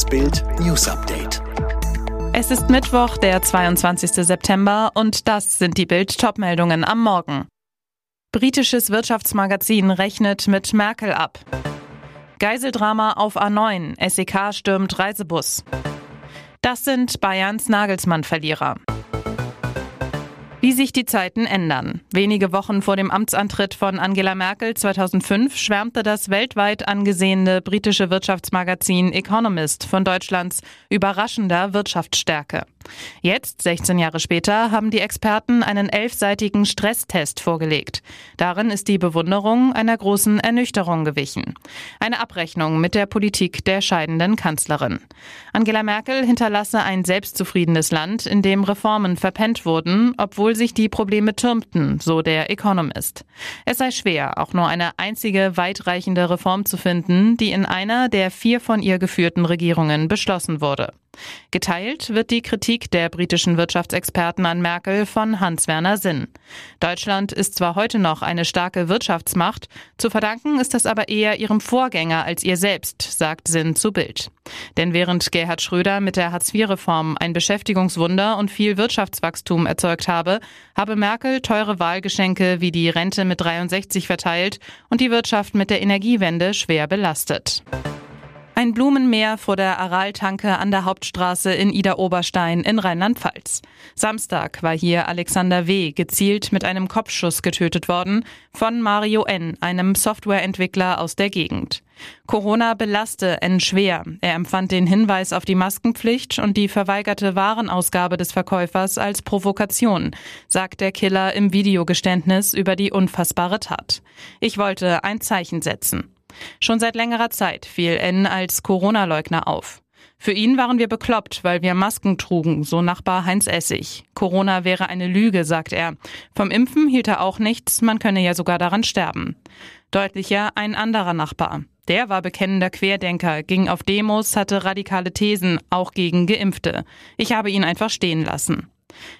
Das Bild News Update. Es ist Mittwoch, der 22. September und das sind die Bild Topmeldungen am Morgen. Britisches Wirtschaftsmagazin rechnet mit Merkel ab. Geiseldrama auf A9, SEK stürmt Reisebus. Das sind Bayerns Nagelsmann-Verlierer. Wie sich die Zeiten ändern. Wenige Wochen vor dem Amtsantritt von Angela Merkel 2005 schwärmte das weltweit angesehene britische Wirtschaftsmagazin Economist von Deutschlands überraschender Wirtschaftsstärke. Jetzt, 16 Jahre später, haben die Experten einen elfseitigen Stresstest vorgelegt. Darin ist die Bewunderung einer großen Ernüchterung gewichen. Eine Abrechnung mit der Politik der scheidenden Kanzlerin. Angela Merkel hinterlasse ein selbstzufriedenes Land, in dem Reformen verpennt wurden, obwohl sich die Probleme türmten, so der Economist. Es sei schwer, auch nur eine einzige weitreichende Reform zu finden, die in einer der vier von ihr geführten Regierungen beschlossen wurde. Geteilt wird die Kritik der britischen Wirtschaftsexperten an Merkel von Hans-Werner Sinn. Deutschland ist zwar heute noch eine starke Wirtschaftsmacht, zu verdanken ist das aber eher ihrem Vorgänger als ihr selbst, sagt Sinn zu Bild. Denn während Gerhard Schröder mit der Hartz-IV-Reform ein Beschäftigungswunder und viel Wirtschaftswachstum erzeugt habe, habe Merkel teure Wahlgeschenke wie die Rente mit 63 verteilt und die Wirtschaft mit der Energiewende schwer belastet. Ein Blumenmeer vor der Araltanke an der Hauptstraße in Ida-Oberstein in Rheinland-Pfalz. Samstag war hier Alexander W. gezielt mit einem Kopfschuss getötet worden von Mario N., einem Softwareentwickler aus der Gegend. Corona belaste N schwer. Er empfand den Hinweis auf die Maskenpflicht und die verweigerte Warenausgabe des Verkäufers als Provokation, sagt der Killer im Videogeständnis über die unfassbare Tat. Ich wollte ein Zeichen setzen. Schon seit längerer Zeit fiel N als Corona-Leugner auf. Für ihn waren wir bekloppt, weil wir Masken trugen, so Nachbar Heinz Essig. Corona wäre eine Lüge, sagt er. Vom Impfen hielt er auch nichts, man könne ja sogar daran sterben. Deutlicher ein anderer Nachbar. Der war bekennender Querdenker, ging auf Demos, hatte radikale Thesen, auch gegen Geimpfte. Ich habe ihn einfach stehen lassen.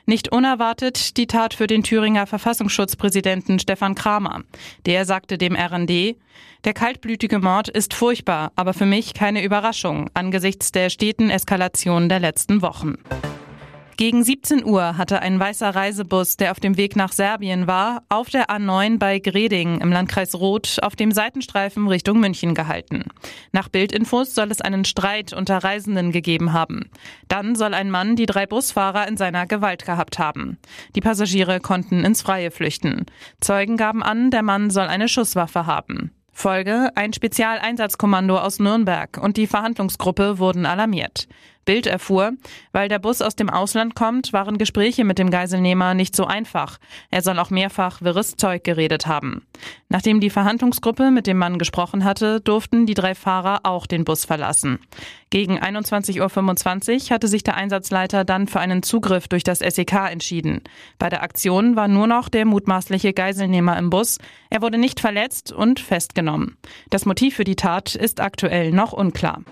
Nicht unerwartet die Tat für den Thüringer Verfassungsschutzpräsidenten Stefan Kramer. Der sagte dem RND, der kaltblütige Mord ist furchtbar, aber für mich keine Überraschung angesichts der steten Eskalation der letzten Wochen. Gegen 17 Uhr hatte ein weißer Reisebus, der auf dem Weg nach Serbien war, auf der A9 bei Greding im Landkreis Roth auf dem Seitenstreifen Richtung München gehalten. Nach Bildinfos soll es einen Streit unter Reisenden gegeben haben. Dann soll ein Mann die drei Busfahrer in seiner Gewalt gehabt haben. Die Passagiere konnten ins Freie flüchten. Zeugen gaben an, der Mann soll eine Schusswaffe haben. Folge ein Spezialeinsatzkommando aus Nürnberg und die Verhandlungsgruppe wurden alarmiert. Bild erfuhr, weil der Bus aus dem Ausland kommt, waren Gespräche mit dem Geiselnehmer nicht so einfach. Er soll auch mehrfach wirres Zeug geredet haben. Nachdem die Verhandlungsgruppe mit dem Mann gesprochen hatte, durften die drei Fahrer auch den Bus verlassen. Gegen 21.25 Uhr hatte sich der Einsatzleiter dann für einen Zugriff durch das SEK entschieden. Bei der Aktion war nur noch der mutmaßliche Geiselnehmer im Bus. Er wurde nicht verletzt und festgenommen. Das Motiv für die Tat ist aktuell noch unklar.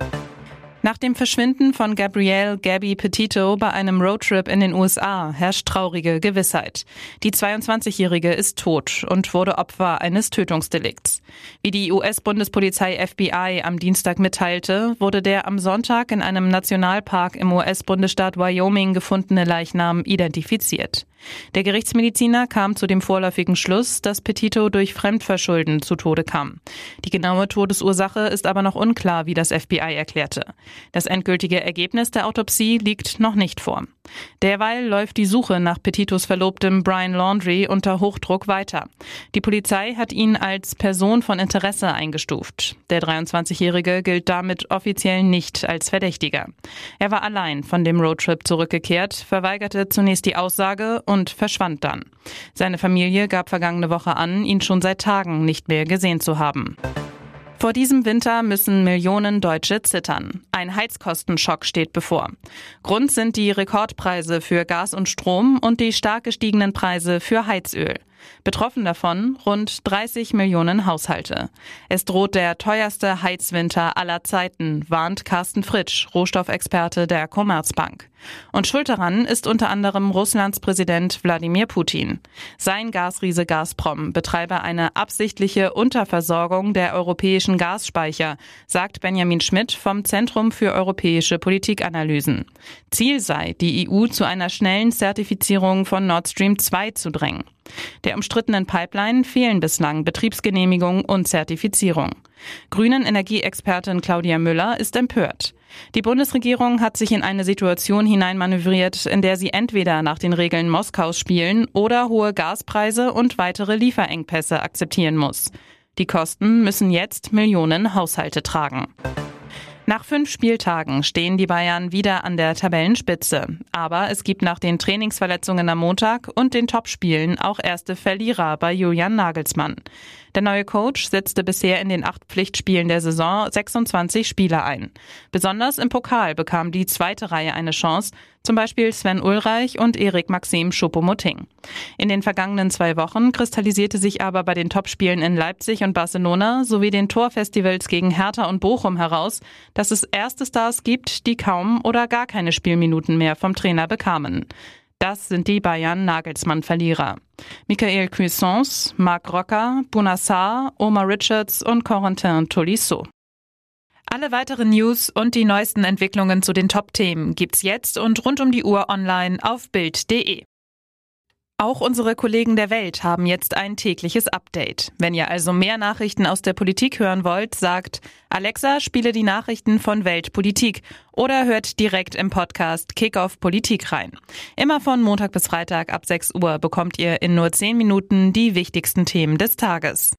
Nach dem Verschwinden von Gabrielle Gabby Petito bei einem Roadtrip in den USA herrscht traurige Gewissheit. Die 22-Jährige ist tot und wurde Opfer eines Tötungsdelikts. Wie die US-Bundespolizei FBI am Dienstag mitteilte, wurde der am Sonntag in einem Nationalpark im US-Bundesstaat Wyoming gefundene Leichnam identifiziert. Der Gerichtsmediziner kam zu dem vorläufigen Schluss, dass Petito durch Fremdverschulden zu Tode kam. Die genaue Todesursache ist aber noch unklar, wie das FBI erklärte. Das endgültige Ergebnis der Autopsie liegt noch nicht vor. Derweil läuft die Suche nach Petitos Verlobtem Brian Laundry unter Hochdruck weiter. Die Polizei hat ihn als Person von Interesse eingestuft. Der 23-Jährige gilt damit offiziell nicht als Verdächtiger. Er war allein von dem Roadtrip zurückgekehrt, verweigerte zunächst die Aussage und verschwand dann. Seine Familie gab vergangene Woche an, ihn schon seit Tagen nicht mehr gesehen zu haben. Vor diesem Winter müssen Millionen Deutsche zittern. Ein Heizkostenschock steht bevor. Grund sind die Rekordpreise für Gas und Strom und die stark gestiegenen Preise für Heizöl. Betroffen davon rund 30 Millionen Haushalte. Es droht der teuerste Heizwinter aller Zeiten, warnt Carsten Fritsch, Rohstoffexperte der Commerzbank. Und schuld daran ist unter anderem Russlands Präsident Wladimir Putin. Sein Gasriese Gazprom betreibe eine absichtliche Unterversorgung der europäischen Gasspeicher, sagt Benjamin Schmidt vom Zentrum für europäische Politikanalysen. Ziel sei, die EU zu einer schnellen Zertifizierung von Nord Stream 2 zu drängen. Der umstrittenen Pipeline fehlen bislang Betriebsgenehmigung und Zertifizierung. Grünen Energieexpertin Claudia Müller ist empört. Die Bundesregierung hat sich in eine Situation hineinmanövriert, in der sie entweder nach den Regeln Moskaus spielen oder hohe Gaspreise und weitere Lieferengpässe akzeptieren muss. Die Kosten müssen jetzt Millionen Haushalte tragen. Nach fünf Spieltagen stehen die Bayern wieder an der Tabellenspitze. Aber es gibt nach den Trainingsverletzungen am Montag und den Topspielen auch erste Verlierer bei Julian Nagelsmann. Der neue Coach setzte bisher in den acht Pflichtspielen der Saison 26 Spieler ein. Besonders im Pokal bekam die zweite Reihe eine Chance, zum Beispiel Sven Ulreich und Erik Maxim Schuppomoting. In den vergangenen zwei Wochen kristallisierte sich aber bei den Topspielen in Leipzig und Barcelona sowie den Torfestivals gegen Hertha und Bochum heraus, dass es erste Stars gibt, die kaum oder gar keine Spielminuten mehr vom Trainer bekamen. Das sind die Bayern-Nagelsmann-Verlierer. Michael Cuissons, Marc Rocker, Bunassar, Omar Richards und Corentin Tolisso. Alle weiteren News und die neuesten Entwicklungen zu den Top-Themen gibt's jetzt und rund um die Uhr online auf Bild.de. Auch unsere Kollegen der Welt haben jetzt ein tägliches Update. Wenn ihr also mehr Nachrichten aus der Politik hören wollt, sagt Alexa, spiele die Nachrichten von Weltpolitik oder hört direkt im Podcast Kickoff Politik rein. Immer von Montag bis Freitag ab 6 Uhr bekommt ihr in nur 10 Minuten die wichtigsten Themen des Tages.